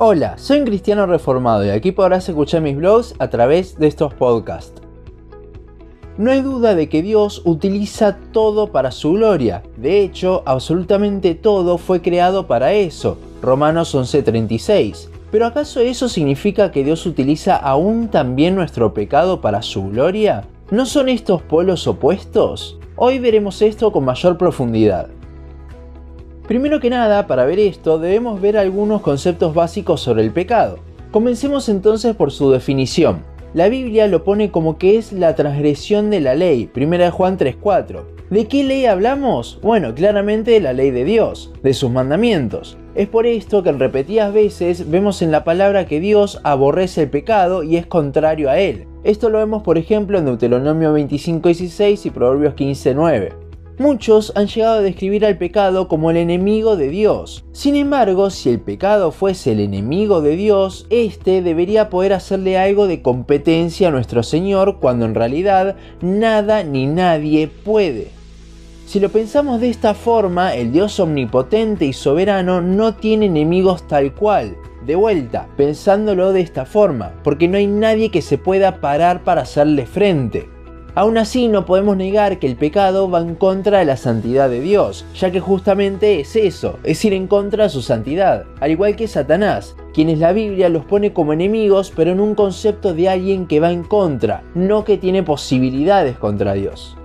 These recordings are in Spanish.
Hola, soy un cristiano reformado y aquí podrás escuchar mis blogs a través de estos podcasts. No hay duda de que Dios utiliza todo para su gloria. De hecho, absolutamente todo fue creado para eso. Romanos 11:36. Pero ¿acaso eso significa que Dios utiliza aún también nuestro pecado para su gloria? ¿No son estos polos opuestos? Hoy veremos esto con mayor profundidad. Primero que nada, para ver esto, debemos ver algunos conceptos básicos sobre el pecado. Comencemos entonces por su definición. La Biblia lo pone como que es la transgresión de la ley, 1 Juan 3.4. ¿De qué ley hablamos? Bueno, claramente de la ley de Dios, de sus mandamientos. Es por esto que repetidas veces vemos en la palabra que Dios aborrece el pecado y es contrario a él. Esto lo vemos por ejemplo en Deuteronomio 25.16 y Proverbios 15.9. Muchos han llegado a describir al pecado como el enemigo de Dios. Sin embargo, si el pecado fuese el enemigo de Dios, éste debería poder hacerle algo de competencia a nuestro Señor cuando en realidad nada ni nadie puede. Si lo pensamos de esta forma, el Dios omnipotente y soberano no tiene enemigos tal cual. De vuelta, pensándolo de esta forma, porque no hay nadie que se pueda parar para hacerle frente. Aún así no podemos negar que el pecado va en contra de la santidad de Dios, ya que justamente es eso, es ir en contra de su santidad, al igual que Satanás, quienes la Biblia los pone como enemigos, pero en un concepto de alguien que va en contra, no que tiene posibilidades contra Dios.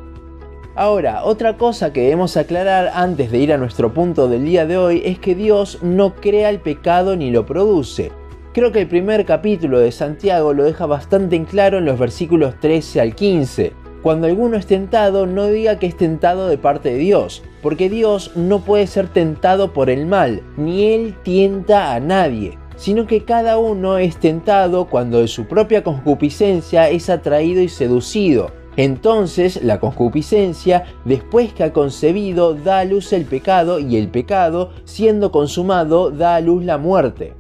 Ahora, otra cosa que debemos aclarar antes de ir a nuestro punto del día de hoy es que Dios no crea el pecado ni lo produce. Creo que el primer capítulo de Santiago lo deja bastante en claro en los versículos 13 al 15, cuando alguno es tentado, no diga que es tentado de parte de Dios, porque Dios no puede ser tentado por el mal, ni Él tienta a nadie, sino que cada uno es tentado cuando de su propia concupiscencia es atraído y seducido. Entonces la concupiscencia, después que ha concebido, da a luz el pecado y el pecado, siendo consumado, da a luz la muerte.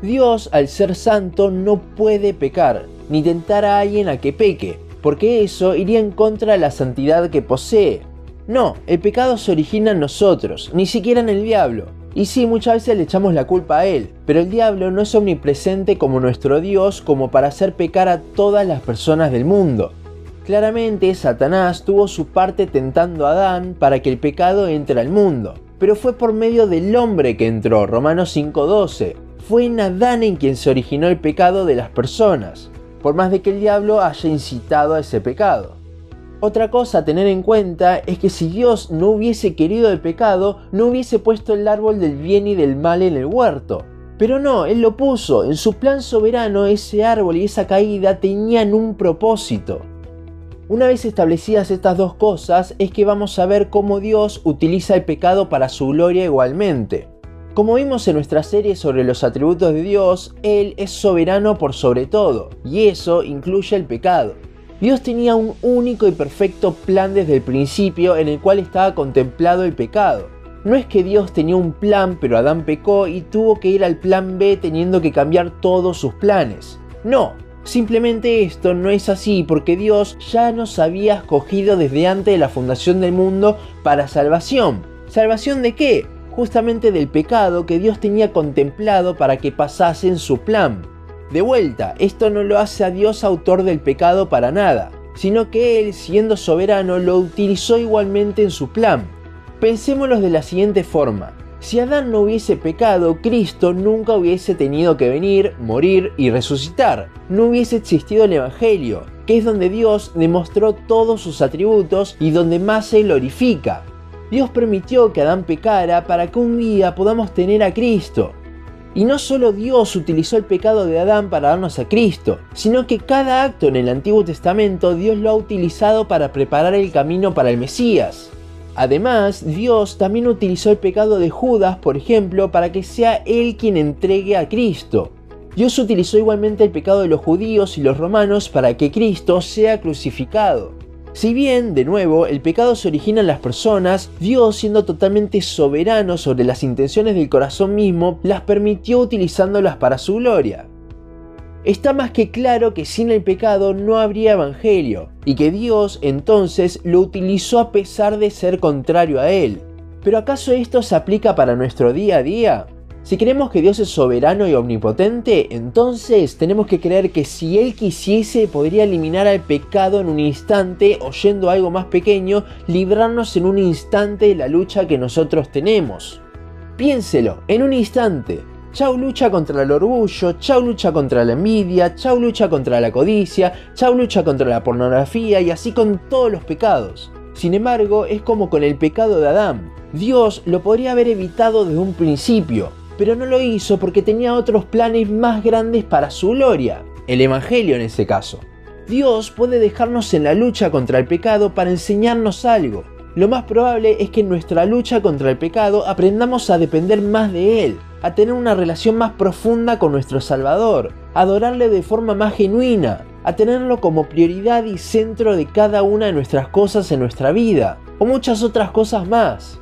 Dios, al ser santo, no puede pecar, ni tentar a alguien a que peque, porque eso iría en contra de la santidad que posee. No, el pecado se origina en nosotros, ni siquiera en el diablo. Y sí, muchas veces le echamos la culpa a él, pero el diablo no es omnipresente como nuestro Dios como para hacer pecar a todas las personas del mundo. Claramente Satanás tuvo su parte tentando a Adán para que el pecado entre al mundo, pero fue por medio del hombre que entró, Romanos 5.12. Fue en Adán en quien se originó el pecado de las personas por más de que el diablo haya incitado a ese pecado. Otra cosa a tener en cuenta es que si Dios no hubiese querido el pecado, no hubiese puesto el árbol del bien y del mal en el huerto. Pero no, Él lo puso. En su plan soberano ese árbol y esa caída tenían un propósito. Una vez establecidas estas dos cosas, es que vamos a ver cómo Dios utiliza el pecado para su gloria igualmente. Como vimos en nuestra serie sobre los atributos de Dios, Él es soberano por sobre todo, y eso incluye el pecado. Dios tenía un único y perfecto plan desde el principio en el cual estaba contemplado el pecado. No es que Dios tenía un plan pero Adán pecó y tuvo que ir al plan B teniendo que cambiar todos sus planes. No, simplemente esto no es así porque Dios ya nos había escogido desde antes de la fundación del mundo para salvación. ¿Salvación de qué? Justamente del pecado que Dios tenía contemplado para que pasase en su plan. De vuelta, esto no lo hace a Dios autor del pecado para nada, sino que Él, siendo soberano, lo utilizó igualmente en su plan. Pensémoslo de la siguiente forma. Si Adán no hubiese pecado, Cristo nunca hubiese tenido que venir, morir y resucitar. No hubiese existido el Evangelio, que es donde Dios demostró todos sus atributos y donde más se glorifica. Dios permitió que Adán pecara para que un día podamos tener a Cristo. Y no solo Dios utilizó el pecado de Adán para darnos a Cristo, sino que cada acto en el Antiguo Testamento Dios lo ha utilizado para preparar el camino para el Mesías. Además, Dios también utilizó el pecado de Judas, por ejemplo, para que sea él quien entregue a Cristo. Dios utilizó igualmente el pecado de los judíos y los romanos para que Cristo sea crucificado. Si bien, de nuevo, el pecado se origina en las personas, Dios, siendo totalmente soberano sobre las intenciones del corazón mismo, las permitió utilizándolas para su gloria. Está más que claro que sin el pecado no habría evangelio, y que Dios entonces lo utilizó a pesar de ser contrario a él. Pero ¿acaso esto se aplica para nuestro día a día? Si creemos que Dios es soberano y omnipotente, entonces tenemos que creer que si Él quisiese podría eliminar al pecado en un instante o yendo a algo más pequeño, librarnos en un instante de la lucha que nosotros tenemos. Piénselo, en un instante. Chau lucha contra el orgullo, Chau lucha contra la envidia, Chau lucha contra la codicia, Chau lucha contra la pornografía y así con todos los pecados. Sin embargo, es como con el pecado de Adán. Dios lo podría haber evitado desde un principio, pero no lo hizo porque tenía otros planes más grandes para su gloria, el Evangelio en ese caso. Dios puede dejarnos en la lucha contra el pecado para enseñarnos algo. Lo más probable es que en nuestra lucha contra el pecado aprendamos a depender más de Él, a tener una relación más profunda con nuestro Salvador, a adorarle de forma más genuina, a tenerlo como prioridad y centro de cada una de nuestras cosas en nuestra vida, o muchas otras cosas más.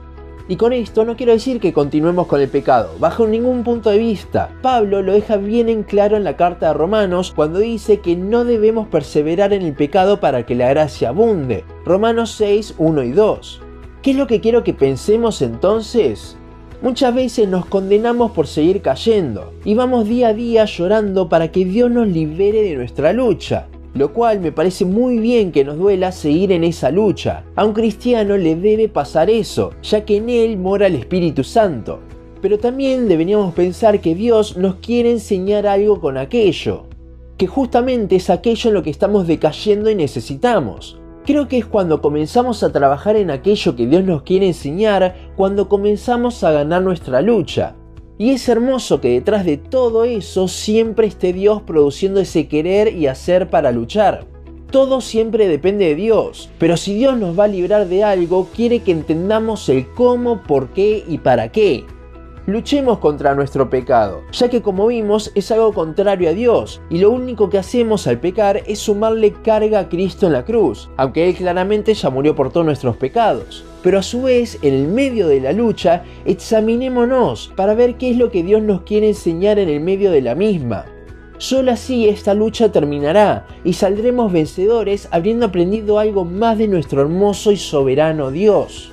Y con esto no quiero decir que continuemos con el pecado, bajo ningún punto de vista. Pablo lo deja bien en claro en la carta de Romanos cuando dice que no debemos perseverar en el pecado para que la gracia abunde. Romanos 6, 1 y 2. ¿Qué es lo que quiero que pensemos entonces? Muchas veces nos condenamos por seguir cayendo y vamos día a día llorando para que Dios nos libere de nuestra lucha lo cual me parece muy bien que nos duela seguir en esa lucha. A un cristiano le debe pasar eso, ya que en él mora el Espíritu Santo. Pero también deberíamos pensar que Dios nos quiere enseñar algo con aquello, que justamente es aquello en lo que estamos decayendo y necesitamos. Creo que es cuando comenzamos a trabajar en aquello que Dios nos quiere enseñar, cuando comenzamos a ganar nuestra lucha. Y es hermoso que detrás de todo eso siempre esté Dios produciendo ese querer y hacer para luchar. Todo siempre depende de Dios, pero si Dios nos va a librar de algo, quiere que entendamos el cómo, por qué y para qué. Luchemos contra nuestro pecado, ya que como vimos es algo contrario a Dios, y lo único que hacemos al pecar es sumarle carga a Cristo en la cruz, aunque Él claramente ya murió por todos nuestros pecados pero a su vez, en el medio de la lucha, examinémonos para ver qué es lo que Dios nos quiere enseñar en el medio de la misma. Solo así esta lucha terminará y saldremos vencedores habiendo aprendido algo más de nuestro hermoso y soberano Dios.